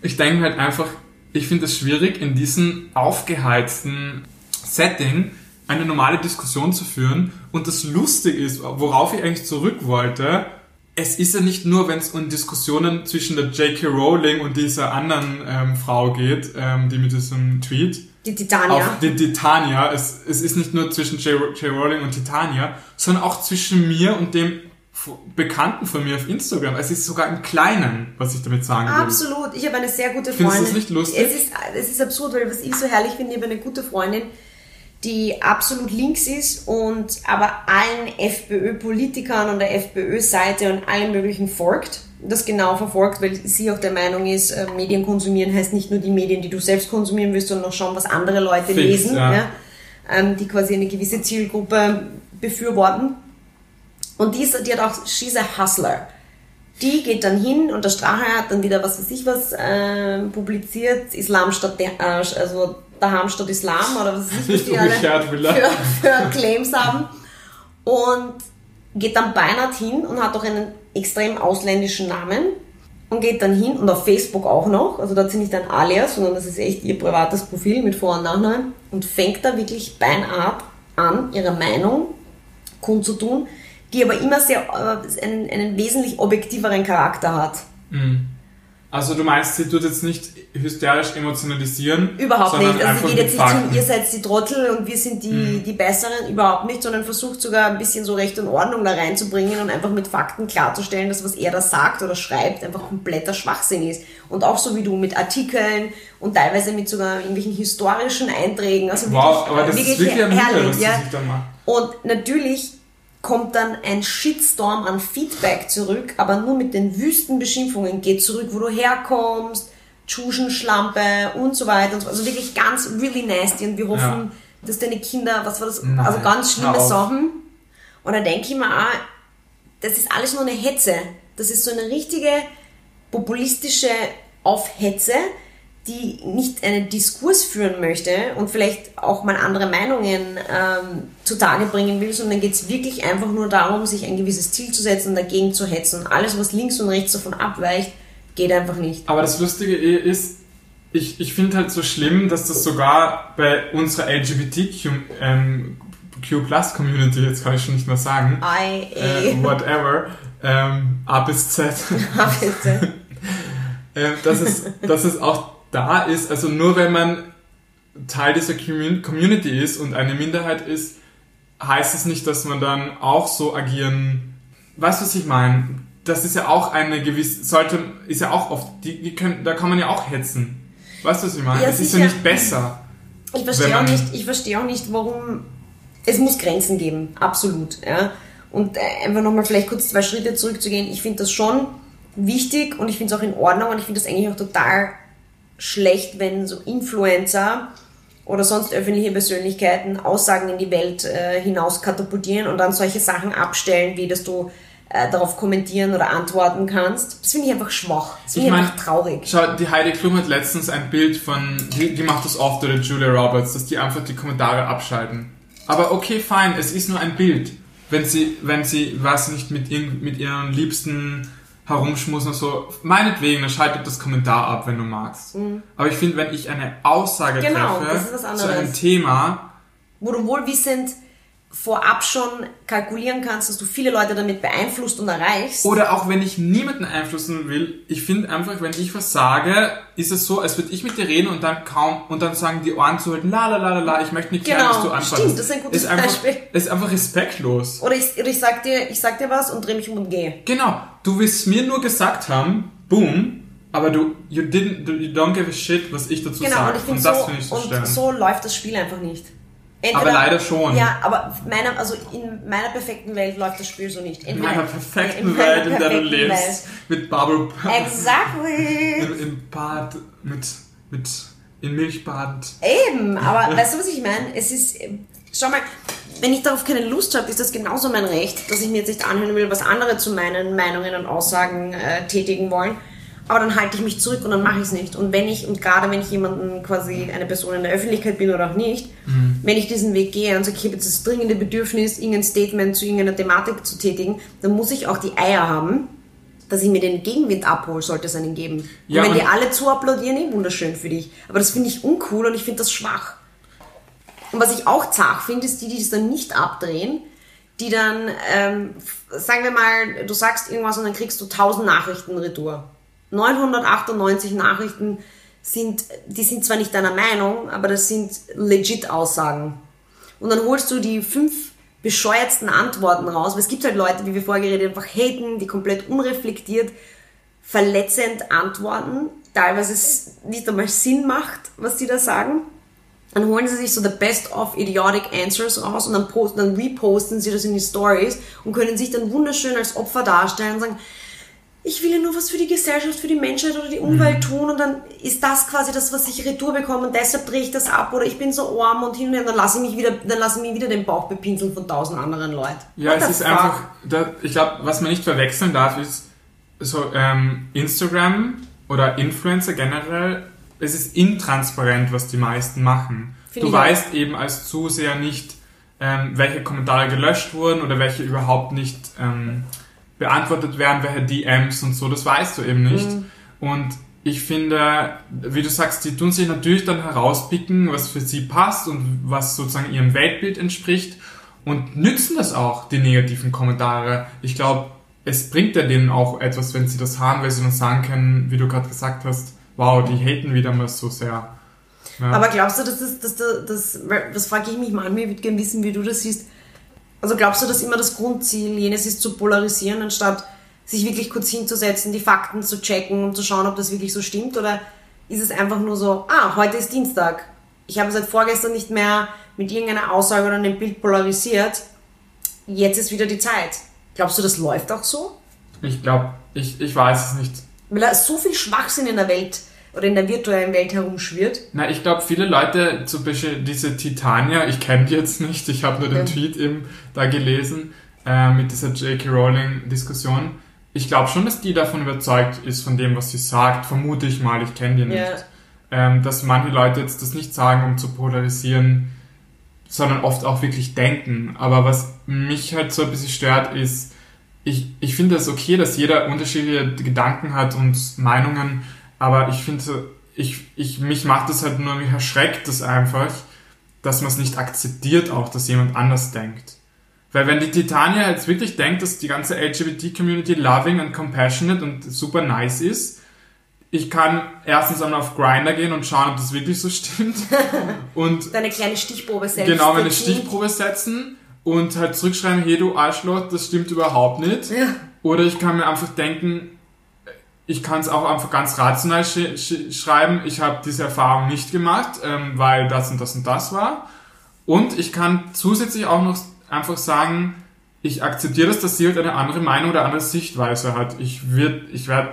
ich denke halt einfach, ich finde es schwierig, in diesem aufgeheizten Setting eine normale Diskussion zu führen. Und das Lustige ist, worauf ich eigentlich zurück wollte, es ist ja nicht nur, wenn es um Diskussionen zwischen der J.K. Rowling und dieser anderen ähm, Frau geht, ähm, die mit diesem Tweet, Die Titania. auf die Titania. Es, es ist nicht nur zwischen J. J. Rowling und Titania, sondern auch zwischen mir und dem Bekannten von mir auf Instagram. Es ist sogar im Kleinen, was ich damit sagen will. Absolut. Ich habe eine sehr gute Findest du Freundin. das nicht lustig? Es ist, es ist absurd, weil was ich so herrlich finde, ich habe eine gute Freundin, die absolut links ist und aber allen FPÖ-Politikern und der FPÖ-Seite und allem möglichen folgt. Das genau verfolgt, weil sie auch der Meinung ist, äh, Medien konsumieren heißt nicht nur die Medien, die du selbst konsumieren willst, sondern auch schauen, was andere Leute Fix, lesen, ja. ja. Ähm, die quasi eine gewisse Zielgruppe befürworten. Und die, ist, die hat auch, she's a hustler. Die geht dann hin und der Strache hat dann wieder was weiß ich was äh, publiziert, Islam statt der, äh, also daheim statt Islam oder was weiß ich, was die alle für, für Claims haben. Und geht dann beinahe hin und hat auch einen extrem ausländischen Namen und geht dann hin und auf Facebook auch noch, also da hat sie nicht ein Alias, sondern das ist echt ihr privates Profil mit Vor- und Nachnamen und fängt da wirklich beinahe an, ihre Meinung kundzutun, die aber immer sehr, äh, einen, einen wesentlich objektiveren Charakter hat. Also du meinst, sie tut jetzt nicht hysterisch emotionalisieren? Überhaupt nicht. Also sie geht jetzt nicht hin, ihr seid die Trottel und wir sind die, die Besseren, überhaupt nicht, sondern versucht sogar ein bisschen so Recht und Ordnung da reinzubringen und einfach mit Fakten klarzustellen, dass was er da sagt oder schreibt, einfach kompletter Schwachsinn ist. Und auch so wie du mit Artikeln und teilweise mit sogar irgendwelchen historischen Einträgen. Also Wow, wirklich, aber das ist wirklich ein Wunder, herrlich, ja. Und natürlich kommt dann ein Shitstorm an Feedback zurück, aber nur mit den wüsten Beschimpfungen geht zurück, wo du herkommst, Tschuschenschlampe und so weiter und so. Also wirklich ganz really nasty und wir hoffen, Ja. dass deine Kinder, was war das, Nein, also ganz schlimme. Sachen. Und da denke ich mir auch, das ist alles nur eine Hetze. Das ist so eine richtige populistische Aufhetze, die nicht einen Diskurs führen möchte und vielleicht auch mal andere Meinungen ähm, zutage bringen will, sondern geht es wirklich einfach nur darum, sich ein gewisses Ziel zu setzen und dagegen zu hetzen. Alles, was links und rechts davon abweicht, Geht einfach nicht. Aber das Lustige ist, ich, ich finde halt so schlimm, dass das sogar bei unserer LGBTQ ähm, Community, jetzt kann ich schon nicht mehr sagen, I, äh, whatever, ähm, A bis Z, A bis Z. äh, dass, es, dass es auch da ist, also nur wenn man Teil dieser Community ist und eine Minderheit ist, heißt es nicht, dass man dann auch so agieren. Weißt du, was ich meine? Das ist ja auch eine gewisse, sollte, ist ja auch oft, die, die können, da kann man ja auch hetzen. Weißt du, was ich meine? Ja, es ist ja nicht besser. Ich verstehe auch nicht, ich verstehe auch nicht, warum es muss Grenzen geben, absolut. Ja. Und äh, einfach nochmal vielleicht kurz zwei Schritte zurückzugehen. Ich finde das schon wichtig und ich finde es auch in Ordnung und ich finde das eigentlich auch total schlecht, wenn so Influencer oder sonst öffentliche Persönlichkeiten Aussagen in die Welt äh, hinaus katapultieren und dann solche Sachen abstellen, wie dass du äh, darauf kommentieren oder antworten kannst. Das finde ich einfach schwach. Das finde ich, Ich mein, einfach traurig. Schau, die Heidi Klum hat letztens ein Bild von, die, die macht das oft, oder Julia Roberts, dass die einfach die Kommentare abschalten. Aber okay, fein, es ist nur ein Bild. Wenn sie, wenn sie, weiß nicht, mit, irgend- mit ihren Liebsten herumschmusen und so, meinetwegen, dann schaltet das Kommentar ab, wenn du magst. Aber ich finde, wenn ich eine Aussage Mhm. Genau, treffe zu einem Thema, wo du wohlwissend vorab schon kalkulieren kannst, dass du viele Leute damit beeinflusst und erreichst. Oder auch wenn ich niemanden einflussen will, ich finde einfach, wenn ich was sage, ist es so, als würde ich mit dir reden und dann kaum, und dann sagen die Ohren zu halten, la la la la la, ich möchte nicht klären, Genau, was du antwortest. stimmt, das ist ein gutes ist einfach, Beispiel. Ist einfach respektlos. Oder ich, oder ich sag dir, ich sag dir was und dreh mich um und gehe. Genau, du willst mir nur gesagt haben, boom, aber du, you didn't, you don't give a shit, was ich dazu Genau, sage. und finde das so, finde ich so und störend. so läuft das Spiel einfach nicht. Aber leider schon. Ja, aber meiner, also in meiner perfekten Welt läuft das Spiel so nicht. in meiner perfekten in meiner Welt, in der du lebst, mit Bubble Exactly. im, im Bad, mit, mit, in Milch badend. Eben, aber weißt du, was ich meine? Es ist, schau mal, wenn ich darauf keine Lust habe, ist das genauso mein Recht, dass ich mir jetzt nicht anhören will, was andere zu meinen Meinungen und Aussagen äh, tätigen wollen. Aber dann halte ich mich zurück und dann mache ich es nicht. Und wenn ich, und gerade wenn ich jemanden quasi eine Person in der Öffentlichkeit bin oder auch nicht, wenn ich diesen Weg gehe und sage, ich habe jetzt das dringende Bedürfnis, irgendein Statement zu irgendeiner Thematik zu tätigen, dann muss ich auch die Eier haben, dass ich mir den Gegenwind abhole, sollte es einen geben. Ja, und wenn und- die alle zu applaudieren, eh wunderschön für dich. Aber das finde ich uncool und ich finde das schwach. Und was ich auch zart finde, ist die, die das dann nicht abdrehen, die dann, ähm, sagen wir mal, du sagst irgendwas und dann kriegst du 1000 Nachrichten retour. 998 Nachrichten sind, die sind zwar nicht deiner Meinung, aber das sind legit Aussagen. Und dann holst du die fünf bescheuertsten Antworten raus, weil es gibt halt Leute, wie wir vorher geredet haben, einfach haten, die komplett unreflektiert, verletzend antworten, teilweise es nicht einmal Sinn macht, was die da sagen. Dann holen sie sich so the best of idiotic answers raus und dann, posten, dann reposten sie das in die Stories und können sich dann wunderschön als Opfer darstellen und sagen, ich will ja nur was für die Gesellschaft, für die Menschheit oder die Umwelt tun und dann ist das quasi das, was ich retour bekomme und deshalb drehe ich das ab oder ich bin so arm und hin und her und dann lasse ich mich wieder, dann lasse ich mich wieder den Bauch bepinseln von tausend anderen Leuten. Ja, What es ist fuck? einfach, da, ich glaube, was man nicht verwechseln darf, ist so ähm, Instagram oder Influencer generell, es ist intransparent, was die meisten machen. Finde du ich auch. weißt eben als Zuseher nicht, ähm, welche Kommentare gelöscht wurden oder welche überhaupt nicht ähm, beantwortet werden, welche DMs und so, das weißt du eben nicht. Mhm. Und ich finde, wie du sagst, die tun sich natürlich dann herauspicken, was für sie passt und was sozusagen ihrem Weltbild entspricht und nützen das auch, die negativen Kommentare. Ich glaube, es bringt ja denen auch etwas, wenn sie das haben, weil sie dann sagen können, wie du gerade gesagt hast, wow, die haten wieder mal so sehr. Ja. Aber glaubst du, dass das, dass das, das, das frage ich mich mal an, ich würde gerne wissen, wie du das siehst. Also glaubst du, dass immer das Grundziel jenes ist, zu polarisieren, anstatt sich wirklich kurz hinzusetzen, die Fakten zu checken und zu schauen, ob das wirklich so stimmt? Oder ist es einfach nur so, ah, heute ist Dienstag. Ich habe seit vorgestern nicht mehr mit irgendeiner Aussage oder einem Bild polarisiert. Jetzt ist wieder die Zeit. Glaubst du, das läuft auch so? ich glaube, ich, ich weiß es nicht. Weil da so viel Schwachsinn in der Welt oder in der virtuellen Welt herumschwirrt. Na, ich glaube, viele Leute, zum Beispiel diese Titania, ich kenne die jetzt nicht, ich habe nur den Ja. Tweet eben da gelesen, äh, mit dieser J.K. Rowling-Diskussion. Ich glaube schon, dass die davon überzeugt ist, von dem, was sie sagt, vermute ich mal, ich kenne die nicht. Ja. Ähm, dass manche Leute jetzt das nicht sagen, um zu polarisieren, sondern oft auch wirklich denken. Aber was mich halt so ein bisschen stört, ist, ich, ich finde es okay, dass jeder unterschiedliche Gedanken hat und Meinungen, aber ich finde, ich, ich, mich macht das halt nur, mich erschreckt das einfach, dass man es nicht akzeptiert auch, dass jemand anders denkt. Weil wenn die Titania jetzt wirklich denkt, dass die ganze LGBT-Community loving and compassionate und super nice ist, ich kann erstens einmal auf Grinder gehen und schauen, ob das wirklich so stimmt. Und Deine kleine Stichprobe setzen. Genau, meine Stichprobe setzen und halt zurückschreiben, hey du Arschloch, das stimmt überhaupt nicht. Ja. Oder ich kann mir einfach denken, ich kann es auch einfach ganz rational sch sch schreiben, ich habe diese Erfahrung nicht gemacht, ähm, weil das und das und das war. Und ich kann zusätzlich auch noch einfach sagen, ich akzeptiere das, dass sie halt eine andere Meinung oder andere Sichtweise hat. Ich werde, ich werde,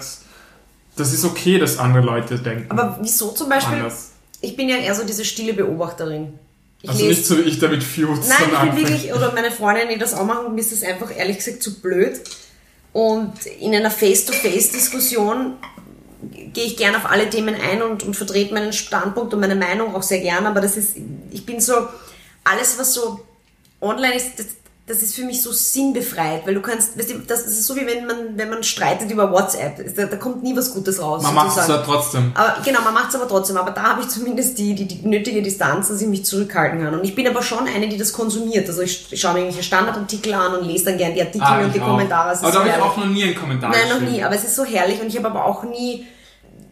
das ist okay, dass andere Leute denken. Aber wieso zum Beispiel? Anders. Ich bin ja eher so diese stille Beobachterin. Ich also lese, nicht so wie ich damit fuse. Nein, ich bin wirklich, oder meine Freundin, die das auch machen, mir ist das einfach ehrlich gesagt zu blöd. Und in einer Face-to-Face-Diskussion gehe ich gerne auf alle Themen ein und, und vertrete meinen Standpunkt und meine Meinung auch sehr gern, aber das ist, ich bin so, alles was so online ist, das, das ist für mich so sinnbefreit, weil du kannst, weißt du, das ist so wie wenn man, wenn man streitet über WhatsApp, da, da kommt nie was Gutes raus. Man macht es ja trotzdem. Aber, genau, man macht es aber trotzdem, aber da habe ich zumindest die, die, die nötige Distanz, dass ich mich zurückhalten kann. Und ich bin aber schon eine, die das konsumiert. Also ich, ich schaue mir irgendwelche Standardartikel an und lese dann gerne die Artikel ah, und die auch. Kommentare. aber da habe ich auch noch nie einen Kommentar Nein, noch nie, aber es ist so herrlich und ich habe aber auch nie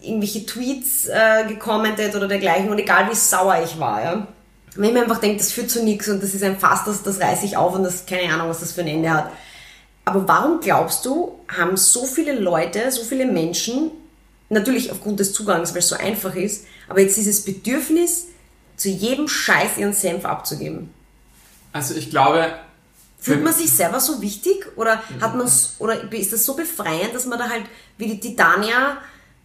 irgendwelche Tweets äh, gekommentet oder dergleichen und egal wie sauer ich war, ja wenn ich mir einfach denke, das führt zu nichts und das ist ein Fass, das, das reiße ich auf und das, keine Ahnung, was das für ein Ende hat. Aber warum glaubst du, haben so viele Leute, so viele Menschen, natürlich aufgrund des Zugangs, weil es so einfach ist, aber jetzt dieses Bedürfnis, zu jedem Scheiß ihren Senf abzugeben? Also ich glaube, Fühlt man sich selber so wichtig oder hat man's, oder ist das so befreiend, dass man da halt wie die Titania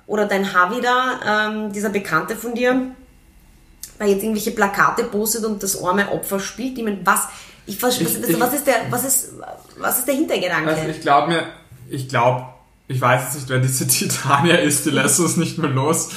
oder dein Havi da, ähm, dieser Bekannte von dir, da jetzt irgendwelche Plakate postet und das arme Opfer spielt. Ich meine, was, ich, was, ich, was, ich, was, ist der, was ist, was ist der Hintergedanke? Also ich glaube mir, ich glaube, ich weiß jetzt nicht, wer diese Titania ist, die lässt uns nicht mehr los.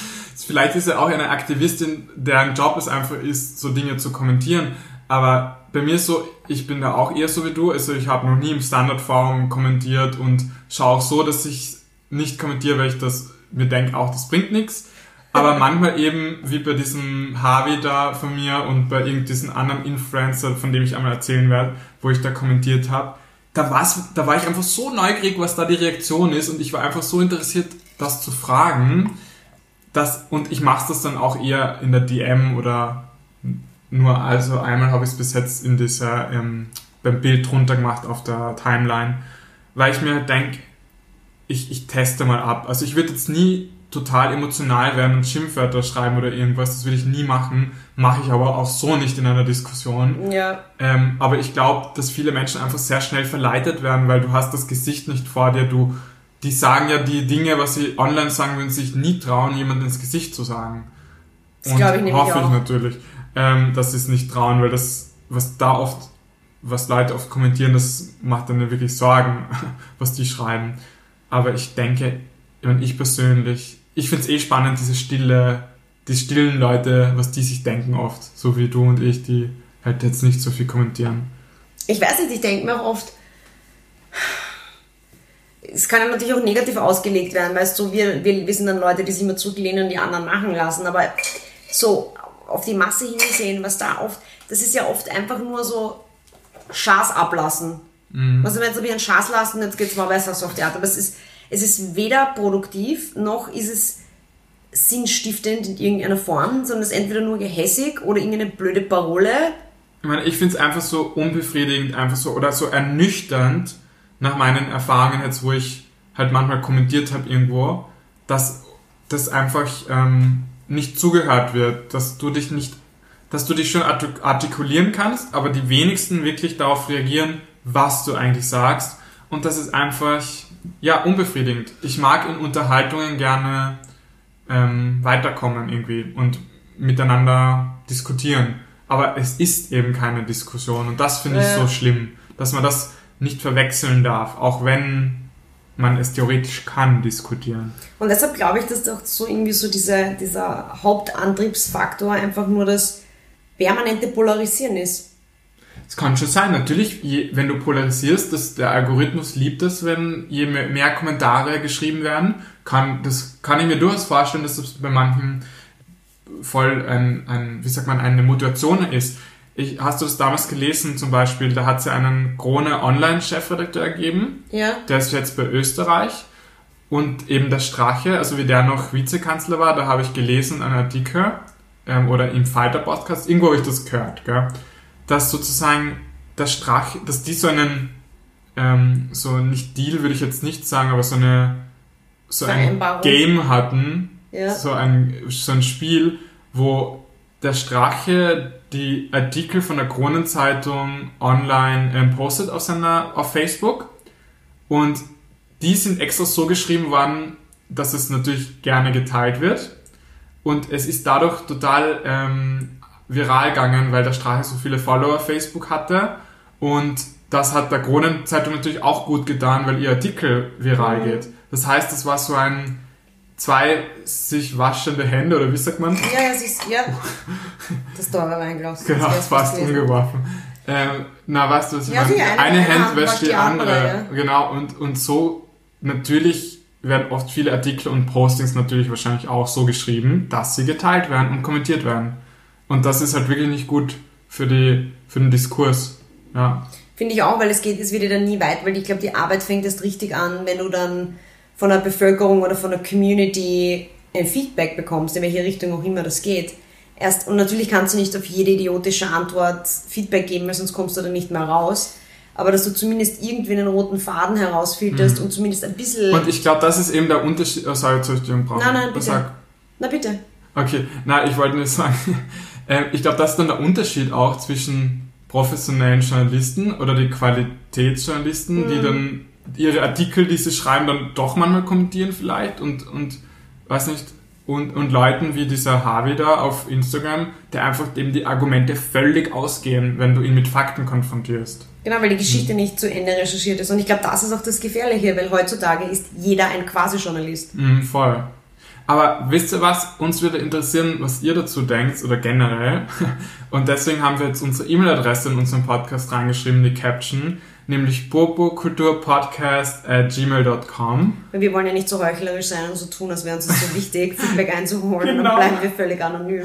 Vielleicht ist er auch eine Aktivistin, deren Job es einfach ist, so Dinge zu kommentieren. Aber bei mir ist so, ich bin da auch eher so wie du. Also ich habe noch nie im Standardforum kommentiert und schaue auch so, dass ich nicht kommentiere, weil ich das mir denke, auch das bringt nichts. Aber manchmal eben, wie bei diesem Harvey da von mir und bei irgendeinem anderen Influencer, von dem ich einmal erzählen werde, wo ich da kommentiert habe, da, war's, da war ich einfach so neugierig, was da die Reaktion ist und ich war einfach so interessiert, das zu fragen. Dass, und ich mache das dann auch eher in der DM oder nur, also einmal habe ich es bis jetzt in dieser, ähm, beim Bild drunter gemacht auf der Timeline, weil ich mir halt denke, ich, ich teste mal ab. Also ich würde jetzt nie total emotional werden und Schimpfwörter schreiben oder irgendwas. Das will ich nie machen. Mache ich aber auch so nicht in einer Diskussion. Ja. Ähm, aber ich glaube, dass viele Menschen einfach sehr schnell verleitet werden, weil du hast das Gesicht nicht vor dir. Du, die sagen ja die Dinge, was sie online sagen, würden sich nie trauen, jemandem ins Gesicht zu sagen. Das glaube ich nämlich hoffe auch. ich natürlich, ähm, dass sie es nicht trauen, weil das, was da oft, was Leute oft kommentieren, das macht dann wirklich Sorgen, was die schreiben. Aber ich denke, ich persönlich ich finde es eh spannend, diese stille, die stillen Leute, was die sich denken oft, so wie du und ich, die halt jetzt nicht so viel kommentieren. Ich weiß nicht, ich denke mir auch oft, es kann ja natürlich auch negativ ausgelegt werden, weißt du, wir, wir, wir sind dann Leute, die sich immer zurücklehnen und die anderen machen lassen, aber so auf die Masse hinsehen, was da oft, das ist ja oft einfach nur so Schaß ablassen. Mhm. Also wenn jetzt ich einen Schaß lassen, jetzt geht's mal besser so auf Theater, aber es ist, es ist weder produktiv, noch ist es sinnstiftend in irgendeiner Form, sondern es ist entweder nur gehässig oder irgendeine blöde Parole. Ich meine, ich finde es einfach so unbefriedigend, einfach so, oder so ernüchternd nach meinen Erfahrungen jetzt, wo ich halt manchmal kommentiert habe irgendwo, dass das einfach ähm, nicht zugehört wird, dass du dich nicht, dass du dich schon artikulieren kannst, aber die wenigsten wirklich darauf reagieren, was du eigentlich sagst und das ist einfach ja, unbefriedigend. Ich mag in Unterhaltungen gerne ähm, weiterkommen irgendwie und miteinander diskutieren. Aber es ist eben keine Diskussion und das finde ich äh. so schlimm, dass man das nicht verwechseln darf, auch wenn man es theoretisch kann, diskutieren. Und deshalb glaube ich, dass auch so irgendwie so diese, dieser Hauptantriebsfaktor einfach nur das permanente Polarisieren ist. Es kann schon sein, natürlich, je, wenn du polarisierst, dass der Algorithmus liebt es, wenn je mehr, mehr Kommentare geschrieben werden. Kann, das kann ich mir durchaus vorstellen, dass das bei manchen voll ein, ein wie sagt man, eine Motivation ist. Ich, hast du das damals gelesen zum Beispiel? Da hat es ja einen Krone Online-Chefredakteur gegeben. Ja. Der ist jetzt bei Österreich. Und eben der Strache, also wie der noch Vizekanzler war, da habe ich gelesen, einen Artikel, ähm, oder im Falter-Podcast, irgendwo habe ich das gehört, gell? Dass sozusagen der Strache, dass die so einen, ähm, so nicht Deal würde ich jetzt nicht sagen, aber so eine, so ein. Game hatten, Ja. so ein, so ein Spiel, wo der Strache die Artikel von der Kronenzeitung online ähm, postet auf seiner, auf Facebook und die sind extra so geschrieben worden, dass es natürlich gerne geteilt wird und es ist dadurch total ähm, viral gegangen, weil der Strache so viele Follower auf Facebook hatte und das hat der Kronenzeitung natürlich auch gut getan, weil ihr Artikel viral Mhm. geht. Das heißt, es war so ein zwei sich waschende Hände oder wie sagt man? Ja, ja, siehst ja. Das war reingelassen. Genau, Das fast umgeworfen. Ähm, na, weißt du, was ich Ja, meine? die eine- eine Hand wäscht die andere, andere. Genau, und, und so natürlich werden oft viele Artikel und Postings natürlich wahrscheinlich auch so geschrieben, dass sie geteilt werden und kommentiert werden. Und das ist halt wirklich nicht gut für, die, für den Diskurs. Ja. Finde ich auch, weil es geht, es wird ja dann nie weit, weil ich glaube, die Arbeit fängt erst richtig an, wenn du dann von der Bevölkerung oder von der Community ein Feedback bekommst, in welche Richtung auch immer das geht. Erst, und natürlich kannst du nicht auf jede idiotische Antwort Feedback geben, weil sonst kommst du da nicht mehr raus. Aber dass du zumindest irgendwie einen roten Faden herausfilterst und zumindest ein bisschen. Mhm. Und ich glaube, das ist eben der Unterschied. Oh, sorry, soll ich dir brauchen? Nein, nein, bitte. Sag. Na bitte. Okay, na, ich wollte nur sagen, äh, ich glaube, das ist dann der Unterschied auch zwischen professionellen Journalisten oder die Qualitätsjournalisten, die dann ihre Artikel, die sie schreiben, dann doch manchmal kommentieren vielleicht und, und weiß nicht, und, und Leuten wie dieser Harvey da auf Instagram, der einfach eben die Argumente völlig ausgehen, wenn du ihn mit Fakten konfrontierst. Genau, weil die Geschichte nicht zu Ende recherchiert ist. Und ich glaube, das ist auch das Gefährliche, weil heutzutage ist jeder ein Quasi-Journalist. Mhm, voll. Aber wisst ihr was? Uns würde interessieren, was ihr dazu denkt oder generell. Und deswegen haben wir jetzt unsere E-Mail-Adresse in unseren Podcast reingeschrieben, die Caption, nämlich bobokulturpodcast at gmail.com. Weil wir wollen ja nicht so heuchlerisch sein und so tun, als wäre uns das so wichtig, Feedback einzuholen. Genau. dann bleiben wir völlig anonym.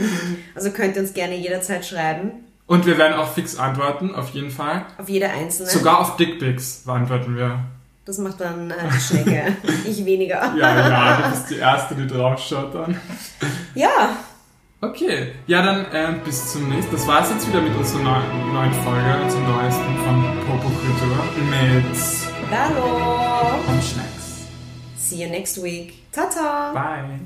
Also könnt ihr uns gerne jederzeit schreiben. Und wir werden auch fix antworten, auf jeden Fall. Auf jede einzelne. Sogar auf Dickpics antworten wir. Das macht dann äh, die Schnecke. ich weniger. Ja, ja, du bist die Erste, die draufschaut dann. Ja, Okay, ja dann äh, bis zum nächsten. Das war's jetzt wieder mit unserer neuen, neuen Folge, unserer neuesten von Popokultur mit hallo. und Schnacks. See you next week. Tata. Bye.